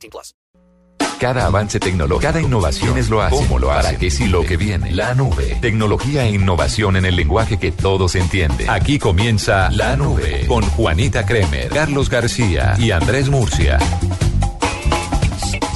18 plus. Cada avance tecnológico, cada innovación es lo hace. ¿Cómo lo? ¿Para qué si lo que viene? La nube. Tecnología e innovación en el lenguaje que todos entienden. Aquí comienza La Nube con Juanita Kremer, Carlos García y Andrés Murcia.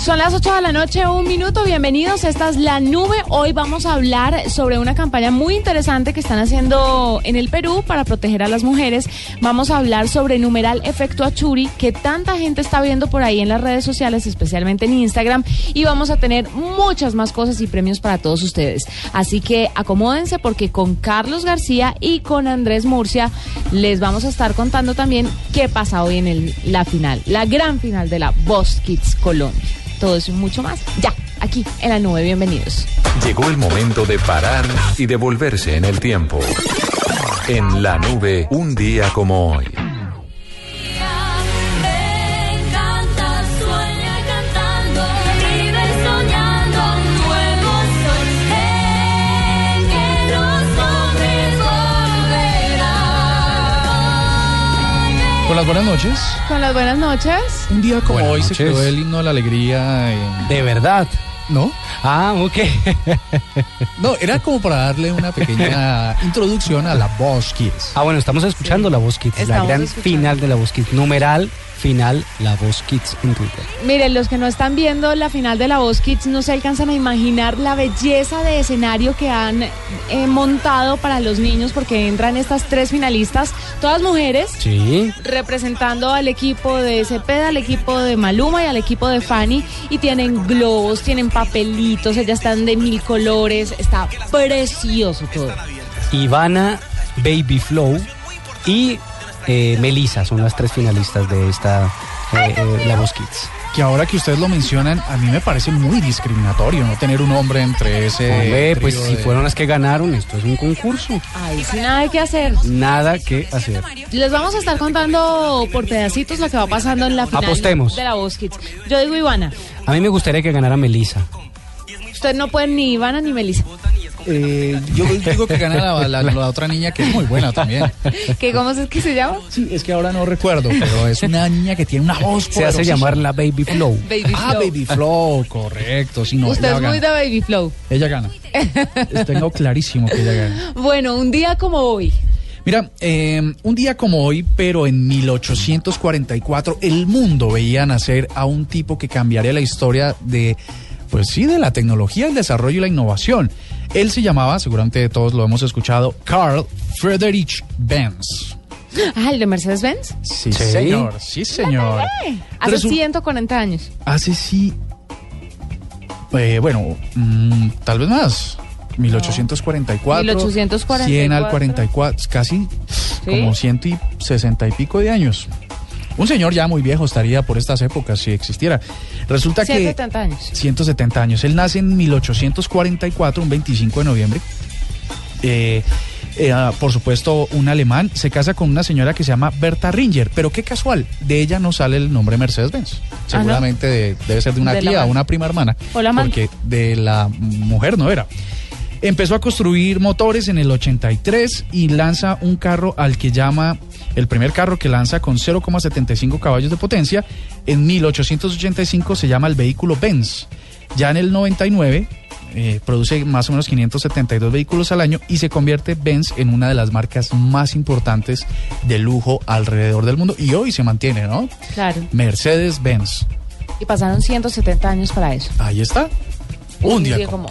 Son las 8 de la noche, un minuto. Bienvenidos. Esta es La Nube. Hoy vamos a hablar sobre una campaña muy interesante que están haciendo en el Perú para proteger a las mujeres. Vamos a hablar sobre numeral efecto Achuri, que tanta gente está viendo por ahí en las redes sociales, especialmente en Instagram. Y vamos a tener muchas más cosas y premios para todos ustedes. Así que acomódense porque con Carlos García y con Andrés Murcia les vamos a estar contando también qué pasa hoy en la final, la gran final de la Boss Kids Colombia. Todo eso y mucho más. Ya, aquí en la nube. Bienvenidos. Llegó el momento de parar y devolverse en el tiempo. En La Nube, un día como hoy. Con las buenas noches. Con las buenas noches. Un día como Buenas hoy se creó el himno de la alegría. en- De verdad. ¿No? Ah, ok. No, era como para darle una pequeña introducción a la Boss Kids. Ah, bueno, estamos escuchando la Voz Kids, la gran escuchando. final de la Voz Kids. Numeral final, la Voz Kids en Twitter. Miren, los que no están viendo la final de la Voz Kids no se alcanzan a imaginar la belleza de escenario que han eh, montado para los niños porque entran estas tres finalistas, todas mujeres, Sí. representando al equipo de Cepeda, al equipo de Maluma y al equipo de Fanny y tienen globos, tienen papelitos, ellas están de mil colores, está precioso todo. Ivana, Baby Flow y eh, Melissa son las tres finalistas de esta eh, eh, La Kids. Que ahora que ustedes lo mencionan, a mí me parece muy discriminatorio no tener un hombre entre ese. Hombre, pues si de- fueron las que ganaron, esto es un concurso. Ay, sin nada que hacer. Nada que hacer. Les vamos a estar contando por pedacitos lo que va pasando en la final Apostemos. de la Voz Kids. Yo digo Ivana. A mí me gustaría que ganara Melissa. Ustedes no pueden ni Ivana ni Melissa. Eh, yo digo que gana la, la- la otra niña que es muy buena también. ¿Qué, ¿Cómo es que se llama? Sí, es que ahora no recuerdo, pero es una niña que tiene una voz Se hace llamar la Baby Flow. Baby Ah, Flow. Baby Flow, correcto. Sí, no, Usted ella es muy de gana. Baby Flow. Ella gana. Tengo clarísimo que ella gana. Bueno, un día como hoy. Mira, eh, un día como hoy, pero en 1844, el mundo veía nacer a un tipo que cambiaría la historia de, pues sí, de la tecnología, el desarrollo y la innovación. Él se llamaba, seguramente todos lo hemos escuchado, Carl Friedrich Benz. Ah, el de Mercedes-Benz. Sí, Sí. señor, sí, señor. Hace Resu- 140 años. Hace sí, eh, bueno, mm, tal vez más. 1844. 1844. 100 al 44, casi como 160 y pico de años. Un señor ya muy viejo estaría por estas épocas si existiera. Resulta que 170 años. 170 años. Él nace en 1844, un 25 de noviembre. Eh, eh, ah, por supuesto, un alemán se casa con una señora que se llama Berta Ringer, pero qué casual, de ella no sale el nombre Mercedes-Benz. Seguramente de- debe ser de una Ah, De tía una prima hermana, O la porque de la mujer no era. Empezó a construir motores en el 83 y lanza un carro al que llama el primer carro que lanza con 0,75 caballos de potencia. En 1885 se llama el vehículo Benz. Ya en el 99 eh, produce más o menos 572 vehículos al año y se convierte Benz en una de las marcas más importantes de lujo alrededor del mundo. Y hoy se mantiene, ¿no? Claro. Mercedes-Benz. Y pasaron 170 años para eso. Ahí está. Un día. como- como.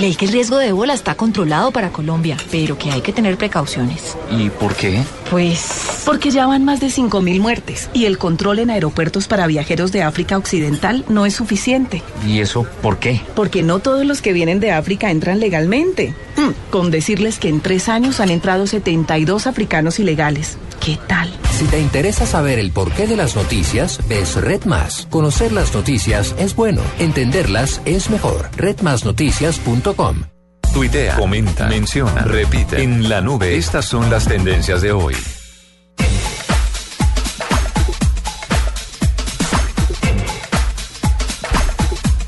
Leí que el riesgo de ébola está controlado para Colombia, pero que hay que tener precauciones. ¿Y por qué? Pues Porque ya van más de 5.000 muertes y el control en aeropuertos para viajeros de África Occidental no es suficiente. ¿Y eso por qué? Porque no todos los que vienen de África entran legalmente. Mm, con decirles que en tres años han entrado 72 africanos ilegales. ¿Qué tal? Si te interesa saber el porqué de las noticias, ves Red Más. Conocer las noticias es bueno, entenderlas es mejor. redmasnoticias.com Tuitea, comenta, menciona, repite. En la nube, estas son las tendencias de hoy.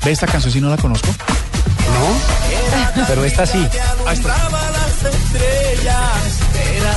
¿Ve esta canción si no la conozco? No, pero esta sí. Ah, esta.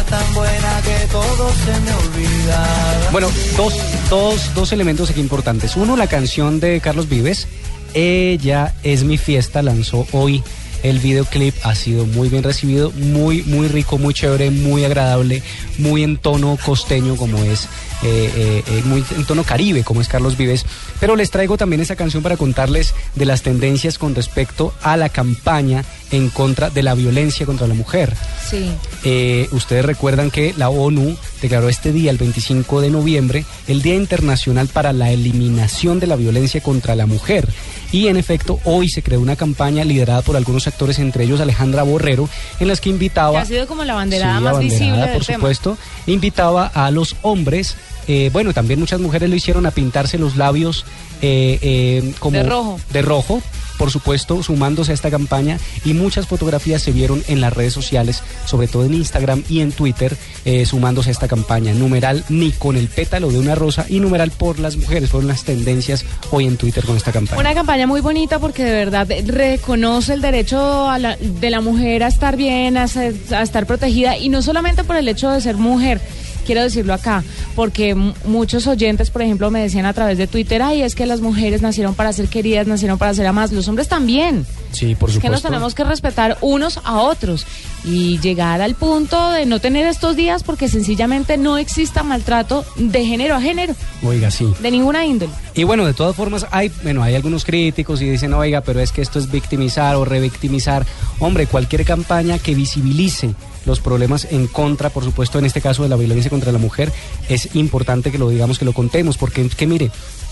Tan buena que todo se me olvidaba. Bueno, dos, dos, dos elementos aquí importantes. Uno, la canción de Carlos Vives, Ella es mi fiesta, lanzó hoy. El videoclip ha sido muy bien recibido, muy, muy rico, muy chévere, muy agradable, muy en tono costeño como es, eh, eh, eh, muy en tono caribe como es Carlos Vives. Pero les traigo también esa canción para contarles de las tendencias con respecto a la campaña en contra de la violencia contra la mujer. Sí. Eh, ustedes recuerdan que la ONU declaró este día, el 25 de noviembre, el Día Internacional para la Eliminación de la Violencia contra la Mujer. Y en efecto, hoy se creó una campaña liderada por algunos actores, entre ellos Alejandra Borrero, en las que Que invitaba... ha sido como la banderada Sí, más abanderada, visible del por tema. supuesto, invitaba a los hombres, eh, bueno, también muchas mujeres lo hicieron a pintarse los labios eh, eh, como De rojo. de rojo, por supuesto, sumándose a esta campaña y muchas fotografías se vieron en las redes sociales, sobre todo en Instagram y en Twitter, eh, sumándose a esta campaña. Numeral ni con el pétalo de una rosa y numeral por las mujeres fueron las tendencias hoy en Twitter con esta campaña. Una campaña muy bonita porque de verdad reconoce el derecho a la- de la mujer a estar bien, a, ser- a estar protegida y no solamente por el hecho de ser mujer. Quiero decirlo acá, porque muchos oyentes, por ejemplo, me decían a través de Twitter, ay, es que las mujeres nacieron para ser queridas, nacieron para ser amadas, los hombres también. Sí, por Es que nos supuesto. tenemos que respetar unos a otros y llegar al punto de no tener estos días porque sencillamente no exista maltrato de género a género, Oiga, sí. de ninguna índole. Y bueno, de todas formas, hay, bueno, hay algunos críticos y dicen, oiga, pero es que esto es victimizar o revictimizar. Hombre, cualquier campaña que visibilice los problemas en contra, por supuesto, en este caso de la violencia contra la mujer, es importante que lo digamos, que lo contemos, porque que mire,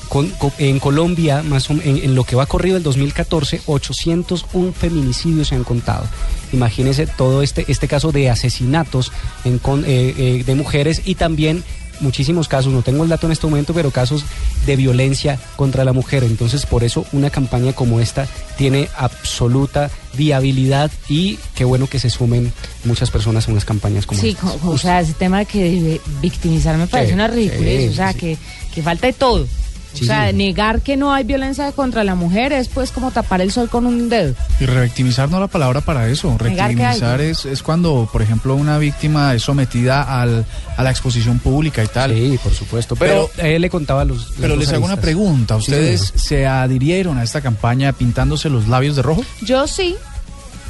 con- en Colombia, más o- en, en lo que va corrido el 2014, 801 feminicidios se han contado. Imagínense todo este, este caso de asesinatos en con- eh, eh, de mujeres y también muchísimos casos, no tengo el dato en este momento, pero casos de violencia contra la mujer. Entonces, por eso una campaña como esta tiene absoluta viabilidad y qué bueno que se sumen muchas personas a unas campañas como Sí, estas. co- o sea, ese tema de que victimizar me parece Sí, una ridiculez, sí, o sea, sí. que, que falta de todo. Sí, o sea, sí. negar que no hay violencia contra la mujer es pues como tapar el sol con un dedo. Y revictimizar no es la palabra para eso. Negar que Revictimizar es, es cuando, por ejemplo, una víctima es sometida al, a la exposición pública y tal. Sí, por supuesto. Pero, él le contaba los. Pero les hago una pregunta. ¿Ustedes se adhirieron a esta campaña pintándose los labios de rojo? Yo sí.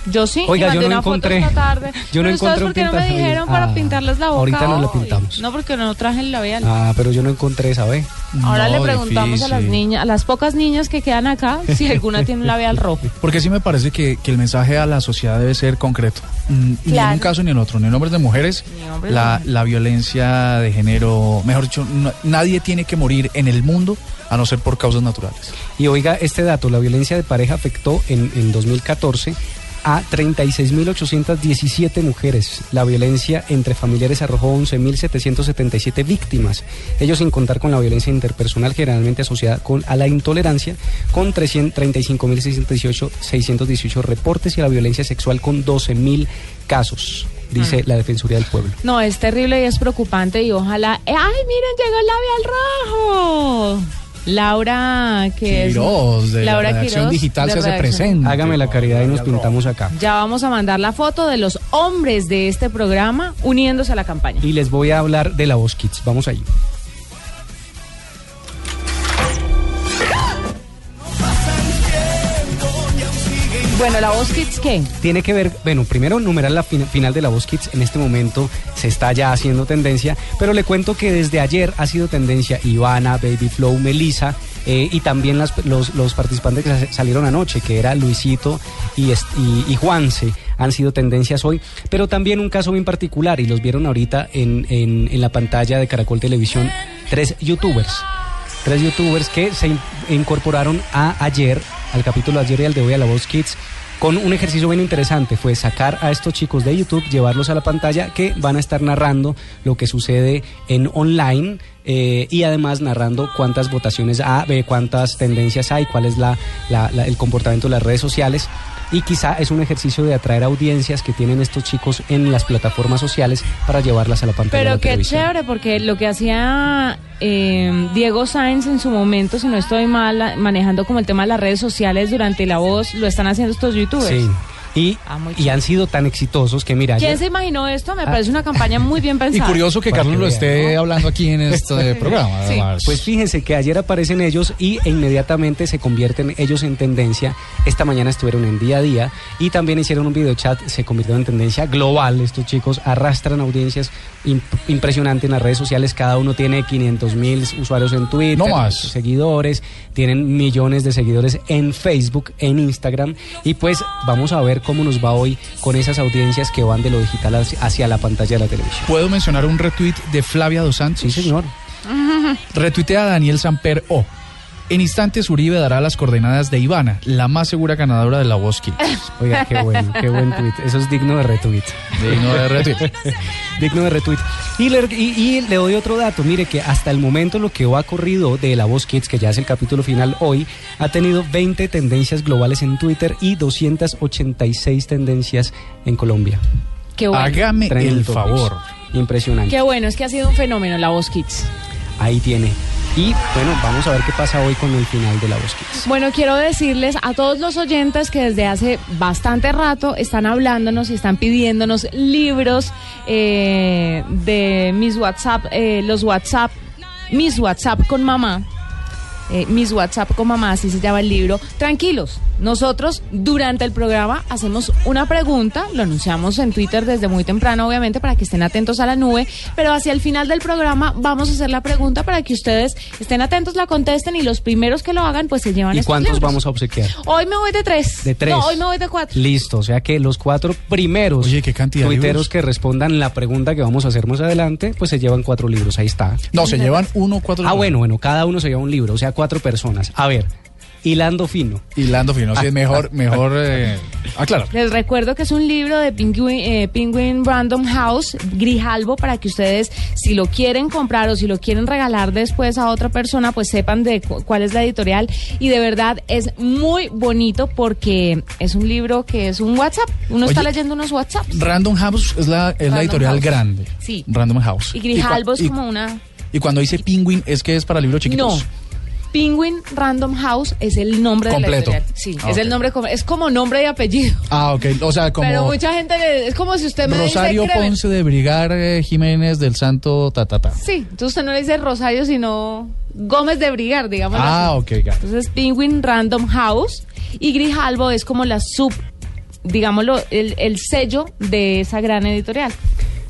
Yo sí, Oiga, mandé yo no una foto encontré- esta tarde. yo no Pero ustedes, encontré un ¿por qué no me dijeron para Ah, pintarles la boca? ahorita nos la pintamos. No, porque no traje el labial. Ah, pero yo no encontré esa vez. Ahora No, le preguntamos a las niñas, a las pocas niñas que quedan acá, si alguna tiene un labial rojo. Porque sí me parece que, que el mensaje a la sociedad debe ser concreto. Mm, Ni en un caso ni en otro, ni en hombres de mujeres, Ni en hombres de la, mujeres. la violencia de género, mejor dicho, no- nadie tiene que morir en el mundo a no ser por causas naturales. Y oiga, este dato, la violencia de pareja afectó en, en 2014 a 36.817 mujeres. La violencia entre familiares arrojó 11.777 víctimas. Ellos sin contar con la violencia interpersonal generalmente asociada con, a la intolerancia, con 300 35.618 618 reportes y a la violencia sexual con 12.000 casos, dice Mm. la Defensoría del Pueblo. No, es terrible y es preocupante y ojalá... ¡Ay, miren, llegó el labial rojo! Laura, que es... de la Laura Quirós, digital de se hace presente. Hágame la caridad y nos pintamos acá. Ya vamos a mandar la foto de los hombres de este programa uniéndose a la campaña. Y les voy a hablar de la Voz Kids. Vamos ahí. Bueno, la voz Kids, ¿qué? Tiene que ver, bueno, primero numeral la fin- final de la voz Kids. En este momento se está ya haciendo tendencia, pero le cuento que desde ayer ha sido tendencia Ivana, Baby Flow, Melissa eh, y también las- los, los participantes que sa- salieron anoche, que era Luisito y, y, Juanse, han sido tendencias hoy, pero también un caso bien particular y los vieron ahorita en, en, la pantalla de Caracol Televisión, tres youtubers. Tres youtubers que se in- incorporaron a ayer, al capítulo de ayer y al de hoy a la Voz Kids, con un ejercicio bien interesante. Fue sacar a estos chicos de YouTube, llevarlos a la pantalla, que van a estar narrando lo que sucede en online. eh, y además narrando cuántas votaciones hay, cuántas tendencias hay, cuál es la, la- la- el comportamiento de las redes sociales. Y quizá es un ejercicio de atraer audiencias que tienen estos chicos en las plataformas sociales para llevarlas a la pantalla de Pero la qué televisión. chévere, porque lo que hacía eh, Diego Sáenz en su momento, si no estoy mal, manejando como el tema de las redes sociales durante la voz, lo están haciendo estos youtubers. Y, Ah, y han sido tan exitosos que mira, ¿Quién ayer- se imaginó esto? Me parece una campaña muy bien Y pensada. curioso que Para Carlos que lo vean, esté hablando aquí en este programa. Sí. además. Pues fíjense que ayer aparecen ellos y e inmediatamente se convierten ellos en tendencia. Esta mañana estuvieron en día a día y también hicieron un video chat, se convirtieron en tendencia global. Estos chicos arrastran audiencias imp- impresionantes en las redes sociales. Cada uno tiene 500 mil usuarios en Twitter, No más. seguidores, tienen millones de seguidores en Facebook, en Instagram. Y pues vamos a ver cómo nos va hoy con esas audiencias que van de lo digital hacia- la pantalla de la televisión. ¿Puedo mencionar un retweet de Flavia Dos Santos? Sí, señor. Retuitea a Daniel Samper O. En instantes Uribe dará las coordenadas de Ivana, la más segura ganadora de la Voz Kids. Oiga, qué bueno, qué buen tweet. Eso es digno de retweet. Digno de retweet. digno de retweet. Y le, y- y le doy otro dato. Mire que hasta el momento lo que ha corrido de La Voz Kids, que ya es el capítulo final hoy, ha tenido 20 tendencias globales en Twitter y 286 tendencias en Colombia. Qué bueno. Hágame el topics. favor. Impresionante. Qué bueno, es que ha sido un fenómeno la voz Kids. Ahí tiene. Y bueno, vamos a ver qué pasa hoy con el final de La Voz Kids. Bueno, quiero decirles a todos los oyentes que desde hace bastante rato están hablándonos y están pidiéndonos libros eh, de mis WhatsApp, eh, los WhatsApp, mis WhatsApp con mamá. Eh, mis WhatsApp con mamá, así se llama el libro. Tranquilos, nosotros durante el programa hacemos una pregunta, lo anunciamos en Twitter desde muy temprano, obviamente, para que estén atentos a la nube, pero hacia el final del programa vamos a hacer la pregunta para que ustedes estén atentos, la contesten y los primeros que lo hagan, pues se llevan ¿Y estos cuántos libros. vamos a obsequiar? Hoy me voy de tres. De tres. No, hoy me voy de cuatro. Listo, o sea que los cuatro primeros Oye, qué cantidad de tuiteros libros. que respondan la pregunta que vamos a hacer más adelante, pues se llevan cuatro libros, ahí está. No, se llevan uno, cuatro. Ah, bueno, bueno, cada uno se lleva un libro, o sea, cuatro personas. A ver, hilando fino. Hilando fino, sí, es mejor, mejor eh, aclarar. Les recuerdo que es un libro de Penguin, eh, Penguin Random House, Grijalbo, para que ustedes, si lo quieren comprar o si lo quieren regalar después a otra persona, pues sepan de cu- cuál es la editorial. Y de verdad es muy bonito porque es un libro que es un WhatsApp. Uno está leyendo unos WhatsApp. Random House es la, es la Random editorial House. grande. Sí. Random House. Y Grijalbo es y- como una... Y cuando dice Penguin, ¿es que es para libros chiquitos? No. Penguin Random House es el nombre Completo. de la editorial. Sí, Ah, es el nombre, es como nombre y apellido. Ah, ok. O sea, como Pero mucha gente le- es como si usted me Rosario dice. Ponce de Brigar eh, Jiménez del Santo Tatata. Sí, entonces usted no le dice Rosario, sino Gómez de Brigar, digamos. Ah, ok, ya. Entonces Penguin Random House y Grijalbo es como la sub, digámoslo, el, el sello de esa gran editorial.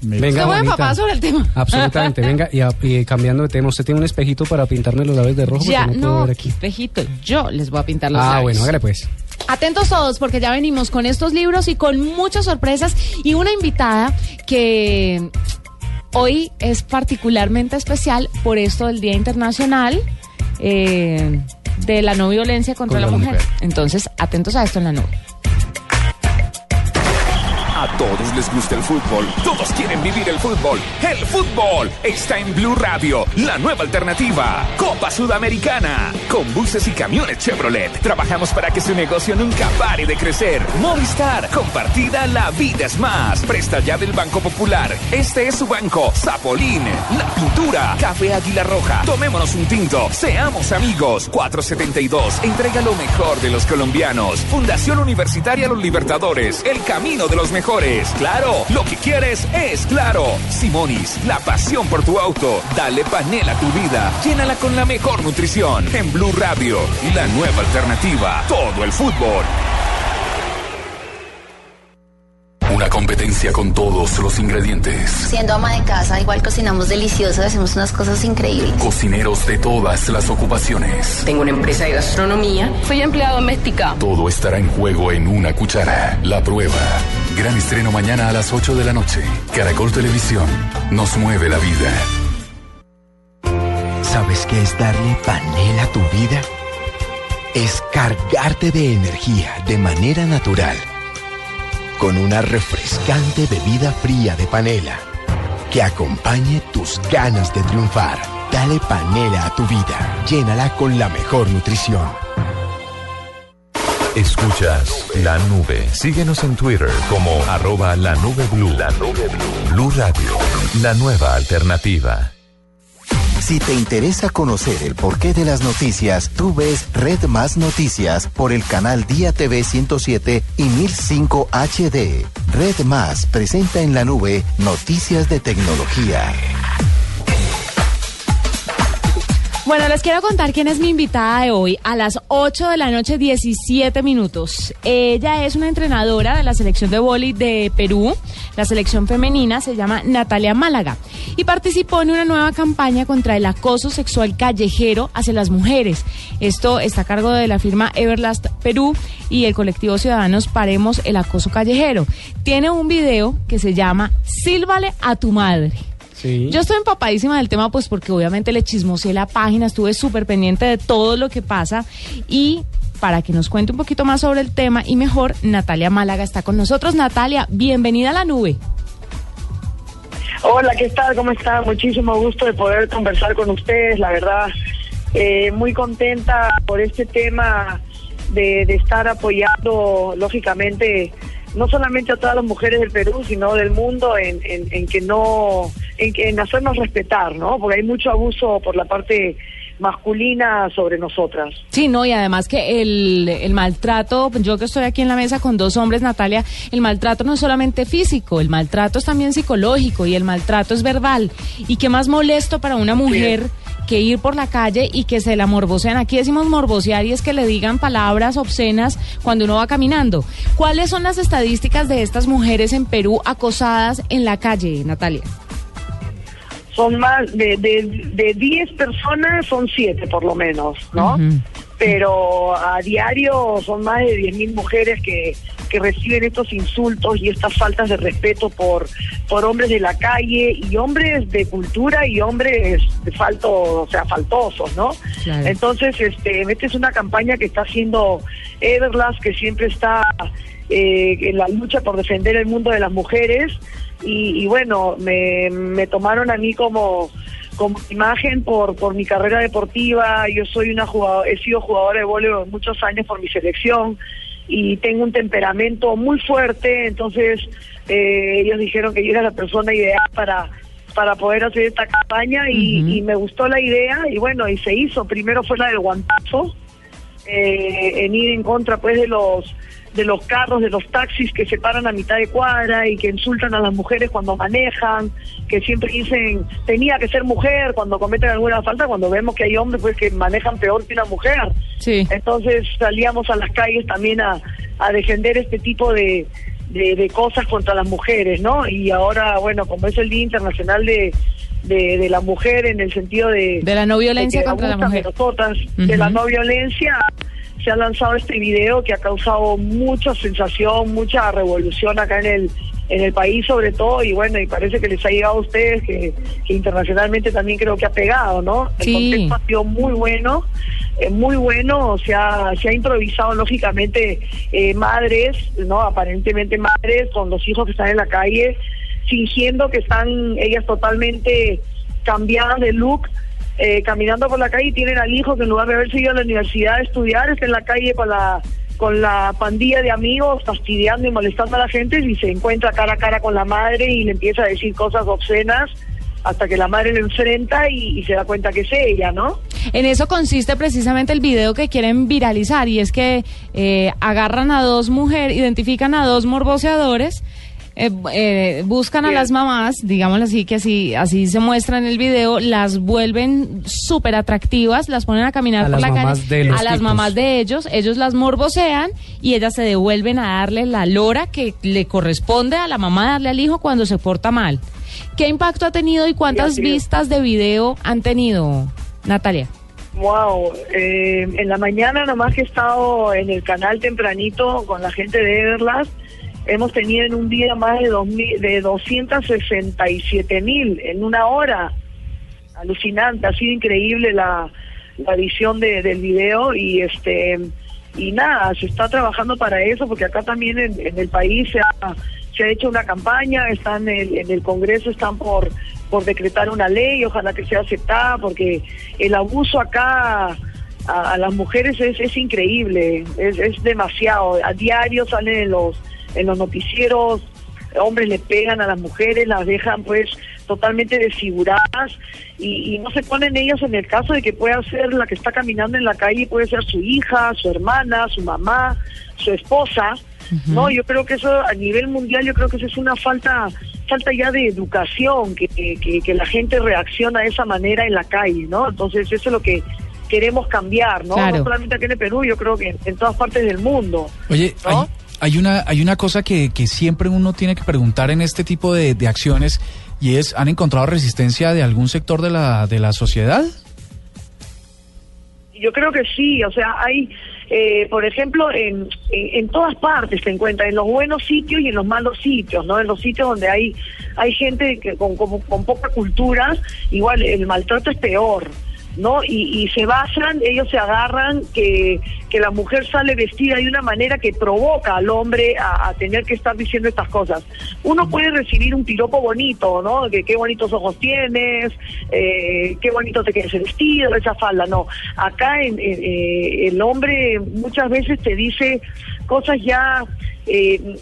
Venga, buen papá sobre el tema. Absolutamente, venga, y, a- y cambiando de tema, ¿usted tiene un espejito para pintarme los labios de rojo? Ya, no puedo no, ver aquí. espejito, yo les voy a pintar los Ah, labios. bueno, hágale pues. Atentos todos porque ya venimos con estos libros y con muchas sorpresas y una invitada que hoy es particularmente especial por esto del Día Internacional eh, de la no violencia contra, Contra la, la mujer. mujer. Entonces, atentos a esto en la nube. Todos les gusta el fútbol, todos quieren vivir el fútbol. El fútbol está en Blue Radio, la nueva alternativa. Copa Sudamericana. Con buses y camiones Chevrolet. Trabajamos para que su negocio nunca pare de crecer. Movistar, compartida, la vida es más. Presta ya del Banco Popular. Este es su banco. Zapolín, la pintura. Café Águila Roja. Tomémonos un tinto. Seamos amigos. 472. Entrega lo mejor de los colombianos. Fundación Universitaria Los Libertadores. El camino de los mejores. Claro, lo que quieres es claro. Simonis, la pasión por tu auto. Dale panela a tu vida. Llénala con la mejor nutrición. En Blue Radio, la nueva alternativa. Todo el fútbol. Una competencia con todos los ingredientes. Siendo ama de casa, igual cocinamos delicioso, hacemos unas cosas increíbles. Cocineros de todas las ocupaciones. Tengo una empresa de gastronomía. Soy empleado doméstica. Todo estará en juego en una cuchara. La prueba. Gran estreno mañana a las 8 de la noche. Caracol Televisión. Nos mueve la vida. ¿Sabes qué es darle panela a tu vida? Es cargarte de energía de manera natural. Con una refrescante bebida fría de panela que acompañe tus ganas de triunfar. Dale panela a tu vida. Llénala con la mejor nutrición. Escuchas la nube. Síguenos en Twitter como arroba la nube. La nube. Blue Radio. La nueva alternativa. Si te interesa conocer el porqué de las noticias, tú ves Red Más Noticias por el canal Día TV 107 y 1005 HD. Red Más presenta en la nube noticias de tecnología. Bueno, les quiero contar quién es mi invitada de hoy. A las 8 de la noche, 17 minutos. Ella es una entrenadora de la selección de vóley de Perú. La selección femenina se llama Natalia Málaga y participó en una nueva campaña contra el acoso sexual callejero hacia las mujeres. Esto está a cargo de la firma Everlast Perú y el colectivo Ciudadanos Paremos el Acoso Callejero. Tiene un video que se llama Sílvale a tu madre. Yo estoy empapadísima del tema, pues porque obviamente le chismoseé la página, estuve súper pendiente de todo lo que pasa y para que nos cuente un poquito más sobre el tema y mejor, Natalia Málaga está con nosotros. Natalia, bienvenida a la nube. Hola, ¿qué tal? ¿Cómo está? Muchísimo gusto de poder conversar con ustedes, la verdad. eh, muy contenta por este tema de, de estar apoyando, lógicamente, no solamente a todas las mujeres del Perú, sino del mundo en, en, en que no, en, que- en hacernos respetar, ¿no? Porque hay mucho abuso por la parte masculina sobre nosotras. Sí, no, y además que el, el maltrato, yo que estoy aquí en la mesa con dos hombres, Natalia, el maltrato no es solamente físico, el maltrato es también psicológico y el maltrato es verbal. ¿Y qué más molesto para una mujer que ir por la calle y que se la morbosean? Aquí decimos morbosear y es que le digan palabras obscenas cuando uno va caminando. ¿Cuáles son las estadísticas de estas mujeres en Perú acosadas en la calle, Natalia? Son más de, de, de 10 personas, son 7 por lo menos, ¿no? Pero a diario son más de 10.000 mujeres que, que reciben estos insultos y estas faltas de respeto por, por hombres de la calle y hombres de cultura y hombres de falto, o sea, faltosos, ¿no? Claro. Entonces, este, esta es una campaña que está haciendo Everlast, que siempre está eh, en la lucha por defender el mundo de las mujeres. Y, y bueno, me, me tomaron a mí como, como imagen por, por mi carrera deportiva. Yo soy una jugadora, he sido jugadora de voleibol muchos años por mi selección y tengo un temperamento muy fuerte. Entonces, eh, ellos dijeron que yo era la persona ideal para para poder hacer esta campaña y, y me gustó la idea y bueno, y se hizo. Primero fue la del guantazo, eh, en ir en contra pues de los de los carros, de los taxis que se paran a mitad de cuadra y que insultan a las mujeres cuando manejan, que siempre dicen tenía que ser mujer cuando cometen alguna falta, cuando vemos que hay hombres pues que manejan peor que una mujer. Sí. Entonces salíamos a las calles también a, a defender este tipo de, de, de cosas contra las mujeres, ¿no? Y ahora, bueno, como es el Día Internacional de, de, de la Mujer en el sentido de... De la no violencia contra la de mujer. de la no violencia, se ha lanzado este video que ha causado mucha sensación, mucha revolución acá en el en el país sobre todo y bueno y parece que les ha llegado a ustedes que, que internacionalmente también creo que ha pegado no el Sí. contexto ha sido muy bueno eh, muy bueno se ha se ha improvisado lógicamente eh, madres no aparentemente madres con los hijos que están en la calle fingiendo que están ellas totalmente cambiadas de look eh, caminando por la calle y tienen al hijo que en lugar de haberse ido a la universidad a estudiar está en la calle con la con la pandilla de amigos fastidiando y molestando a la gente y se encuentra cara a cara con la madre y le empieza a decir cosas obscenas hasta que la madre lo enfrenta y, se da cuenta que es ella, ¿no? En eso consiste precisamente el video que quieren viralizar y es que eh, agarran a dos mujeres, identifican a dos morboseadores, eh, eh, buscan a las mamás, digámoslo así, que así, así se muestra en el video, las vuelven súper atractivas, las ponen a caminar A por las la mamás calle, a las tipos. mamás de ellos, ellos las morbosean y ellas se devuelven a darle la lora que le corresponde a la mamá darle al hijo cuando se porta mal. ¿Qué impacto ha tenido y cuántas vistas de video han tenido, Natalia? Wow, eh, en la mañana nomás que he estado en el canal tempranito con la gente de Everlast, hemos tenido en un día más de, dos mil- de 267 mil en una hora. Alucinante, ha sido increíble la, la visión de- del video y este y nada, se está trabajando para eso porque acá también en, en el país se ha, se ha hecho una campaña, están en el, en el Congreso, están por, por decretar una ley, ojalá que sea aceptada porque el abuso acá a, a las mujeres es, es increíble, es, es demasiado. A diario salen en los, en los noticieros, hombres le pegan a las mujeres, las dejan pues totalmente desfiguradas y, y no se ponen ellas en el caso de que pueda ser la que está caminando en la calle, puede ser su hija, su hermana, su mamá, su esposa. No, yo creo que eso a nivel mundial, yo creo que eso es una falta falta ya de educación, que, que, que la gente reacciona de esa manera en la calle, ¿no? Entonces eso es lo que queremos cambiar, ¿no? Claro. No solamente aquí en el Perú, yo creo que en, en todas partes del mundo. Oye, hay, hay una, hay una cosa que, que siempre uno tiene que preguntar en este tipo de, de acciones y es, ¿han encontrado resistencia de algún sector de la, de la sociedad? Yo creo que sí, o sea, hay, eh, por ejemplo, en, en, todas partes se encuentra, en los buenos sitios y en los malos sitios, ¿no? En los sitios donde hay hay gente que con, con, con poca cultura, igual el maltrato es peor, ¿no? Y, y se basan, ellos se agarran que, que la mujer sale vestida de una manera que provoca al hombre a, tener que estar diciendo estas cosas. Uno puede recibir un piropo bonito, ¿no? Que qué bonitos ojos tienes, eh, qué bonito te queda ese vestido, esa falda, no. Acá en, en, eh, el hombre muchas veces te dice cosas ya... Eh,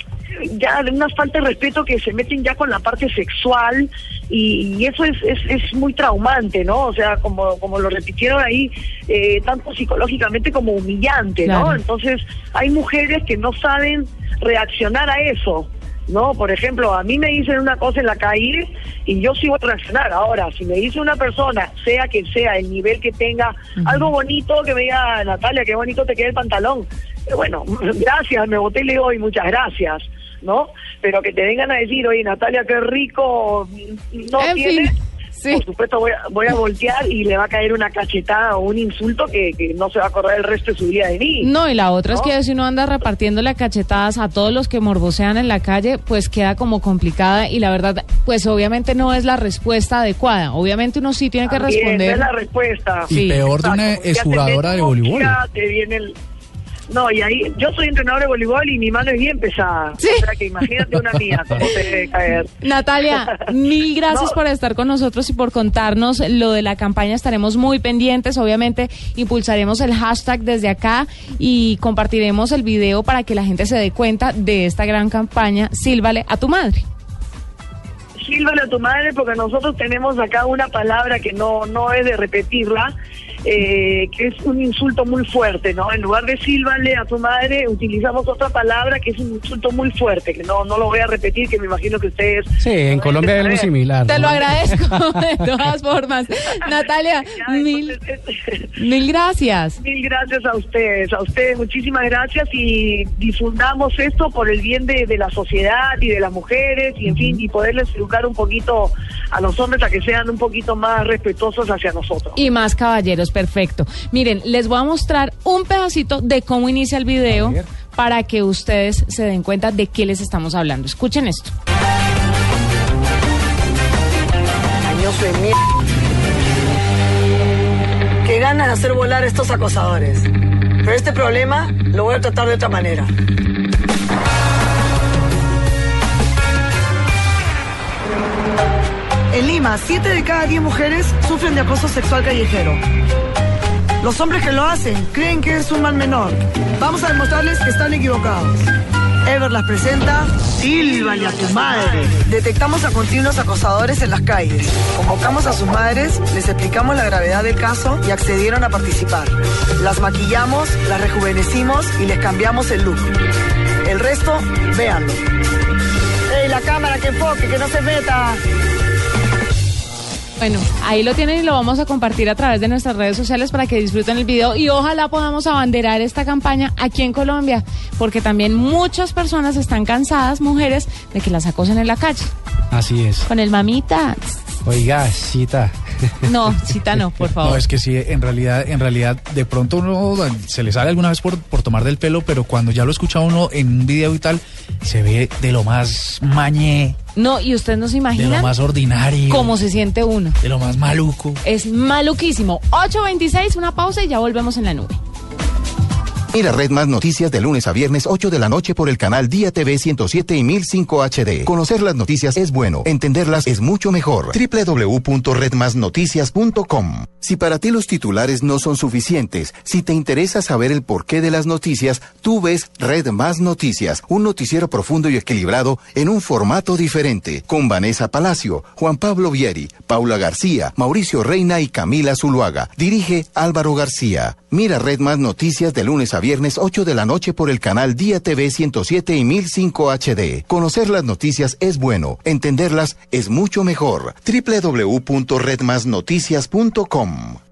ya de una falta de respeto que se meten ya con la parte sexual y, y eso es, es, es muy traumante, ¿no? O sea, como, como lo repitieron ahí, eh, tanto psicológicamente como humillante, ¿no? Claro. Entonces hay mujeres que no saben reaccionar a eso. No, por ejemplo, a mí me dicen una cosa en la calle y yo voy a reaccionar. Ahora, si me dice una persona, sea quien sea, el nivel que tenga, algo bonito que me diga, Natalia, qué bonito te queda el pantalón. Eh, Bueno, gracias, me boté y le "Oye, muchas gracias, ¿no? Pero que te vengan a decir, oye, Natalia, qué rico, no En tiene... fin, Por supuesto voy a, voy a voltear y le va a caer una cachetada o un insulto que, que no se va a acordar el resto de su vida de mí. No, y la otra es que si uno anda repartiéndole cachetadas a todos los que morbosean en la calle, pues queda como complicada y la verdad, pues obviamente no es la respuesta adecuada. Obviamente uno sí tiene que También, responder. no es la respuesta. Y peor de una exjugadora de voleibol. ya te viene el- No, y ahí, yo soy entrenador de voleibol y mi mano es bien pesada. O sea que imagínate una mía, cómo te debe caer. Natalia, mil gracias No. por estar con nosotros y por contarnos lo de la campaña. Estaremos muy pendientes. Obviamente, impulsaremos el hashtag desde acá y compartiremos el video para que la gente se dé cuenta de esta gran campaña. Sílvale a tu madre. Sílvale a tu madre porque nosotros tenemos acá una palabra que no, no es de repetirla, eh, que es un insulto muy fuerte, ¿no? En lugar de sílvale a tu madre, utilizamos otra palabra que es un insulto muy fuerte, que no, no lo voy a repetir, que me imagino que ustedes... Sí, en Colombia hay algo similar. Te lo agradezco de todas formas. Natalia, mil, mil gracias. Mil gracias a ustedes, a ustedes muchísimas gracias y difundamos esto por el bien de, de la sociedad y de las mujeres y en fin, y poderles educar un poquito a los hombres a que sean un poquito más respetuosos hacia nosotros. Y más caballeros, perfecto. Miren, les voy a mostrar un pedacito de cómo inicia el video para que ustedes se den cuenta de qué les estamos hablando. Escuchen esto. Añoso de mierda. Qué ganas de hacer volar a estos acosadores. Pero este problema lo voy a tratar de otra manera. En Lima, 7 de cada 10 mujeres sufren de acoso sexual callejero. Los hombres que lo hacen creen que es un mal menor. Vamos a demostrarles que están equivocados. Ever las presenta Sílvale a tu madre. Detectamos a continuos acosadores en las calles. Convocamos a sus madres, les explicamos la gravedad del caso y accedieron a participar. Las maquillamos, las rejuvenecimos y les cambiamos el look. El resto, véanlo. ¡Ey, la cámara que enfoque, que no se meta. Bueno, ahí lo tienen y lo vamos a compartir a través de nuestras redes sociales para que disfruten el video y ojalá podamos abanderar esta campaña aquí en Colombia, porque también muchas personas están cansadas, mujeres, de que las acosen en la calle. Así es. Con el mamita. Oiga, cita. No, cita no, por favor. No, es que sí, en realidad, en realidad, de pronto uno se le sale alguna vez por, por tomar del pelo, pero cuando ya lo escucha uno en un video y tal, se ve de lo más mañé, No, y usted no se de imagina lo más ordinario, cómo se siente uno. de lo más maluco. Es maluquísimo. 8.26, una pausa y ya volvemos en la nube. Mira Red Más Noticias de lunes a viernes 8 de la noche por el canal Día TV 107 y 1005 HD. Conocer las noticias es bueno, entenderlas es mucho mejor. www.redmasnoticias.com. Si para ti los titulares no son suficientes, si te interesa saber el porqué de las noticias, tú ves Red Más Noticias, un noticiero profundo y equilibrado en un formato diferente, con Vanessa Palacio, Juan Pablo Vieri, Paula García, Mauricio Reina y Camila Zuluaga. Dirige Álvaro García. Mira Red Más Noticias de lunes a viernes 8 de la noche por el canal Día TV 107 y 1005 HD. Conocer las noticias es bueno, entenderlas es mucho mejor. www.redmasnoticias.com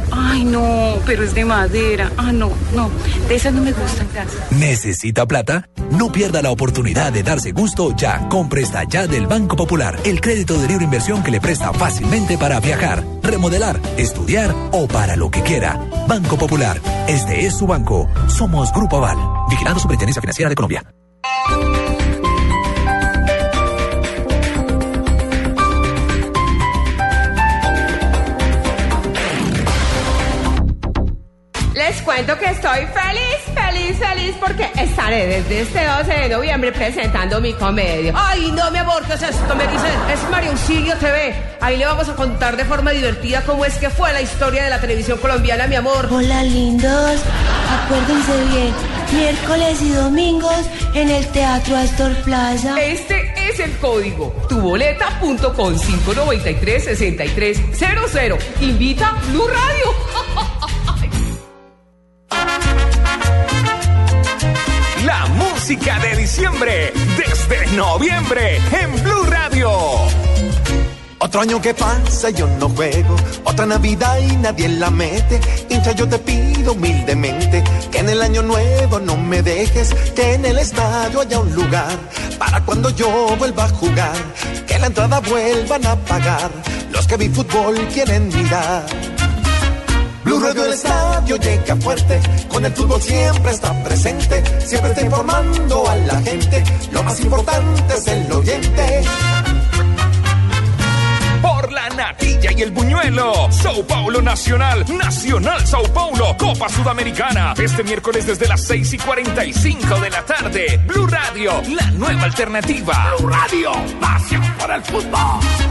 Ay, no, pero es de madera. Ah, no, no, de esas no me gustan, gracias. ¿Necesita plata? No pierda la oportunidad de darse gusto ya con Presta Ya del Banco Popular, el crédito de libre inversión que le presta fácilmente para viajar, remodelar, estudiar o para lo que quiera. Banco Popular, este es su banco. Somos Grupo Aval, vigilando Superintendencia Financiera de Colombia. Cuento que estoy feliz, feliz, feliz porque estaré desde este 12 de noviembre presentando mi comedia. Ay, no, mi amor, ¿qué es esto? Me dicen, es María Auxilio TV. Ahí le vamos a contar de forma divertida cómo es que fue la historia de la televisión colombiana, mi amor. Hola lindos, acuérdense bien, miércoles y domingos en el Teatro Astor Plaza. Este es el código tuboleta.com 593 6300. Invita Blue Radio. música de diciembre desde noviembre en Blue Radio. Otro año que pasa y yo no juego, otra Navidad y nadie la mete. Hincha, yo te pido humildemente que en el año nuevo no me dejes, que en el estadio haya un lugar para cuando yo vuelva a jugar, que la entrada vuelvan a pagar los que mi fútbol quieren mirar. Blue Radio el estadio llega fuerte, con el fútbol siempre está presente, siempre está informando a la gente, lo más importante es el oyente. Por la natilla y el buñuelo. Sao Paulo Nacional, Nacional Sao Paulo, Copa Sudamericana. Este miércoles desde las 6 y 45 de la tarde. Blue Radio, la nueva alternativa. Blue Radio, pasión por el fútbol.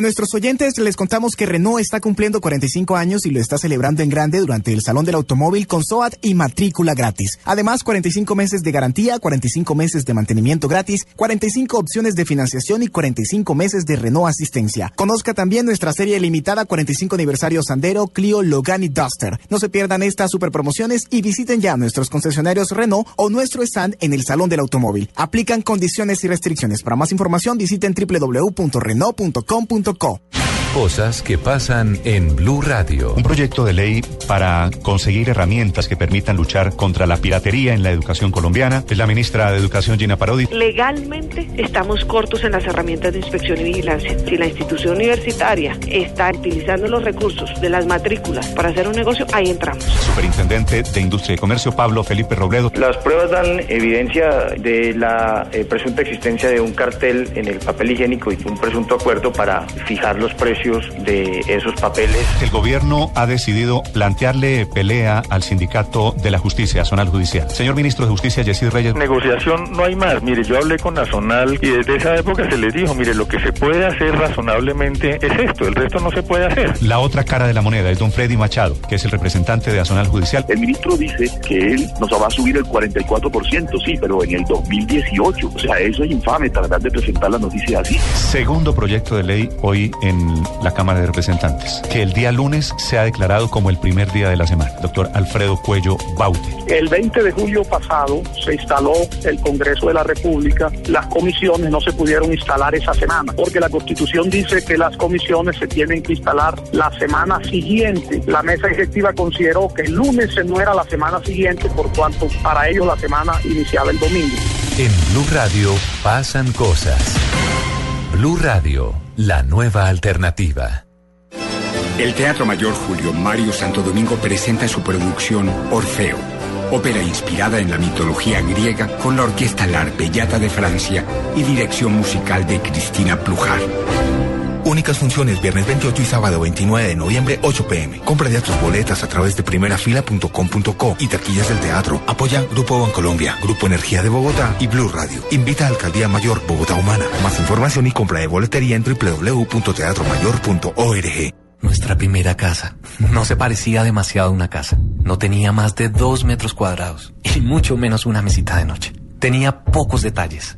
Nuestros oyentes les contamos que Renault está cumpliendo 45 años y lo está celebrando en grande durante el Salón del Automóvil con SOAT y matrícula gratis. Además, 45 meses de garantía, 45 meses de mantenimiento gratis, 45 opciones de financiación y 45 meses de Renault Asistencia. Conozca también nuestra serie limitada 45 aniversario Sandero, Clio, Logan y Duster. No se pierdan estas super promociones y visiten ya nuestros concesionarios Renault o nuestro stand en el Salón del Automóvil. Aplican condiciones y restricciones. Para más información visiten www.renault.com.co. 搞。Cosas que pasan en Blue Radio. Un proyecto de ley para conseguir herramientas que permitan luchar contra la piratería en la educación colombiana. Es la ministra de Educación, Gina Parodi. Legalmente estamos cortos en las herramientas de inspección y vigilancia. Si la institución universitaria está utilizando los recursos de las matrículas para hacer un negocio, ahí entramos. superintendente de Industria y Comercio, Pablo Felipe Robledo. Las pruebas dan evidencia de la eh, presunta existencia de un cartel en el papel higiénico y un presunto acuerdo para fijar los precios de esos papeles. El gobierno ha decidido plantearle pelea al sindicato de la justicia, Zonal Judicial. Señor ministro de Justicia, Yesid Reyes. Negociación no hay más. Mire, yo hablé con Zonal y desde esa época se les dijo, mire, lo que se puede hacer razonablemente es esto, el resto no se puede hacer. La otra cara de la moneda es don Freddy Machado, que es el representante de Azonal Judicial. El ministro dice que él nos va a subir el 44%, sí, pero en el 2018. O sea, eso es infame tratar de presentar la noticia así. Segundo proyecto de ley hoy en la Cámara de Representantes, que el día lunes se ha declarado como el primer día de la semana. Doctor Alfredo Cuello Baute. El 20 de julio pasado se instaló el Congreso de la República. Las comisiones no se pudieron instalar esa semana, porque la Constitución dice que las comisiones se tienen que instalar la semana siguiente. La mesa ejecutiva consideró que el lunes no era la semana siguiente, por cuanto para ellos la semana iniciaba el domingo. En Blue Radio pasan cosas. Blue Radio, la nueva alternativa. El Teatro Mayor Julio Mario Santo Domingo presenta su producción Orfeo, ópera inspirada en la mitología griega con la Orquesta L'Arpellata de Francia y dirección musical de Cristina Plujar. Únicas funciones viernes 28 y sábado 29 de noviembre 8 pm. Compra ya tus boletas a través de primerafila.com.co y taquillas del teatro. Apoya Grupo Bancolombia, Grupo Energía de Bogotá y Blue Radio. Invita a Alcaldía Mayor Bogotá Humana. Más información y compra de boletería en www.teatromayor.org. Nuestra primera casa no se parecía demasiado a una casa. No tenía más de dos metros cuadrados y mucho menos una mesita de noche. Tenía pocos detalles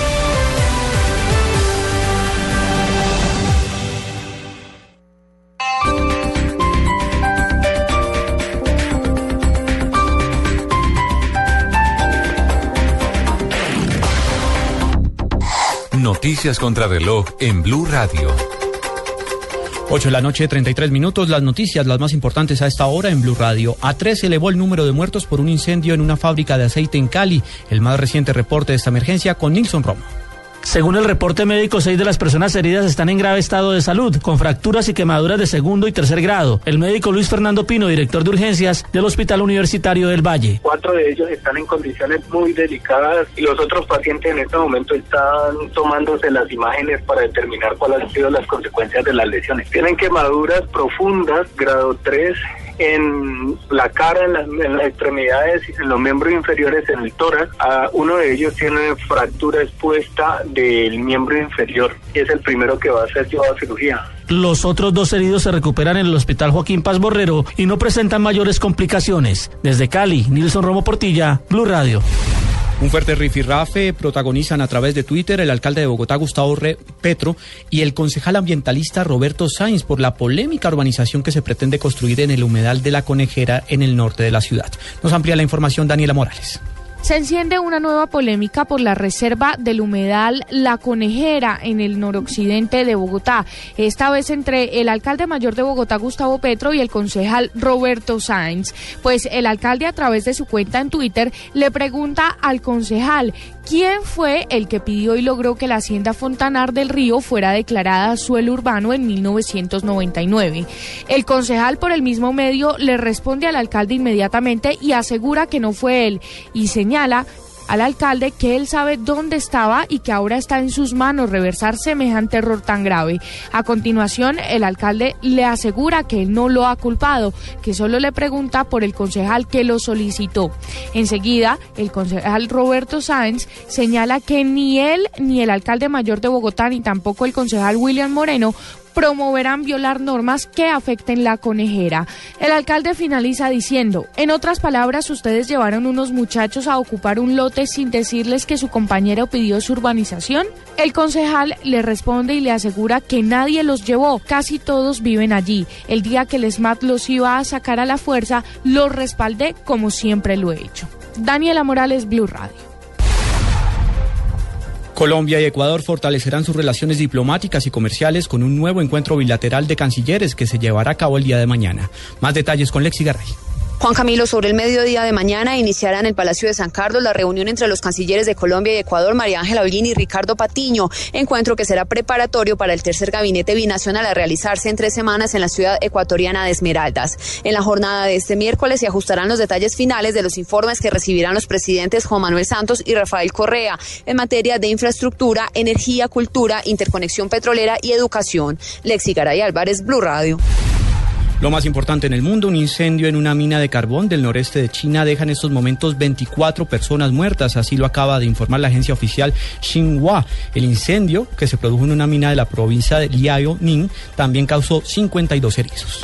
Noticias contra reloj en Blue Radio. 8 de la noche, 33 minutos. Las noticias, las más importantes a esta hora en Blue Radio. A 3 elevó el número de muertos por un incendio en una fábrica de aceite en Cali. El más reciente reporte de esta emergencia con Nilson Romo. Según el reporte médico, seis de las personas heridas están en grave estado de salud, con fracturas y quemaduras de segundo y tercer grado. El médico Luis Fernando Pino, director de urgencias del Hospital Universitario del Valle. Cuatro de ellos están en condiciones muy delicadas y los otros pacientes en este momento están tomándose las imágenes para determinar cuáles han sido las consecuencias de las lesiones. Tienen quemaduras profundas, grado 3, en la cara, en las, extremidades, en los miembros inferiores, en el tórax. Uno de ellos tiene fractura expuesta del miembro inferior es el primero que va a ser llevado a cirugía. Los otros dos heridos se recuperan en el Hospital Joaquín Paz Borrero y no presentan mayores complicaciones. Desde Cali, Nilson Romo Portilla, Blue Radio. Un fuerte rifirrafe protagonizan a través de Twitter el alcalde de Bogotá, Gustavo Petro, y el concejal ambientalista Roberto Sainz por la polémica urbanización que se pretende construir en el humedal de la Conejera en el norte de la ciudad. Nos amplía la información Daniela Morales. Se enciende una nueva polémica por la reserva del humedal La Conejera en el noroccidente de Bogotá. Esta vez entre el alcalde mayor de Bogotá, Gustavo Petro, y el concejal Roberto Sainz. Pues el alcalde a través de su cuenta en Twitter le pregunta al concejal quién fue el que pidió y logró que la hacienda Fontanar del Río fuera declarada suelo urbano en 1999. El concejal por el mismo medio le responde al alcalde inmediatamente y asegura que no fue él y señala al alcalde que él sabe dónde estaba y que ahora está en sus manos reversar semejante error tan grave. A continuación, el alcalde le asegura que no lo ha culpado, que solo le pregunta por el concejal que lo solicitó. Enseguida, el concejal Roberto Sáenz señala que ni él ni el alcalde mayor de Bogotá ni tampoco el concejal William Moreno promoverán violar normas que afecten la conejera. El alcalde finaliza diciendo, en otras palabras, ustedes llevaron unos muchachos a ocupar un lote sin decirles que su compañero pidió su urbanización. El concejal le responde y le asegura que nadie los llevó, casi todos viven allí. El día que el SMAT los iba a sacar a la fuerza, los respaldé como siempre lo he hecho. Daniela Morales, Blue Radio. Colombia y Ecuador fortalecerán sus relaciones diplomáticas y comerciales con un nuevo encuentro bilateral de cancilleres que se llevará a cabo el día de mañana. Más detalles con Lexi Garay. Juan Camilo, sobre el mediodía de mañana iniciará en el Palacio de San Carlos la reunión entre los cancilleres de Colombia y Ecuador, María Ángela Holguín y Ricardo Patiño, encuentro que será preparatorio para el tercer gabinete binacional a realizarse en tres semanas en la ciudad ecuatoriana de Esmeraldas. En la jornada de este miércoles se ajustarán los detalles finales de los informes que recibirán los presidentes Juan Manuel Santos y Rafael Correa en materia de infraestructura, energía, cultura, interconexión petrolera y educación. Lexi Garay Álvarez, Blue Radio. Lo más importante en el mundo, un incendio en una mina de carbón del noreste de China deja en estos momentos 24 personas muertas, así lo acaba de informar la agencia oficial Xinhua. El incendio que se produjo en una mina de la provincia de Liaoning también causó 52 heridos.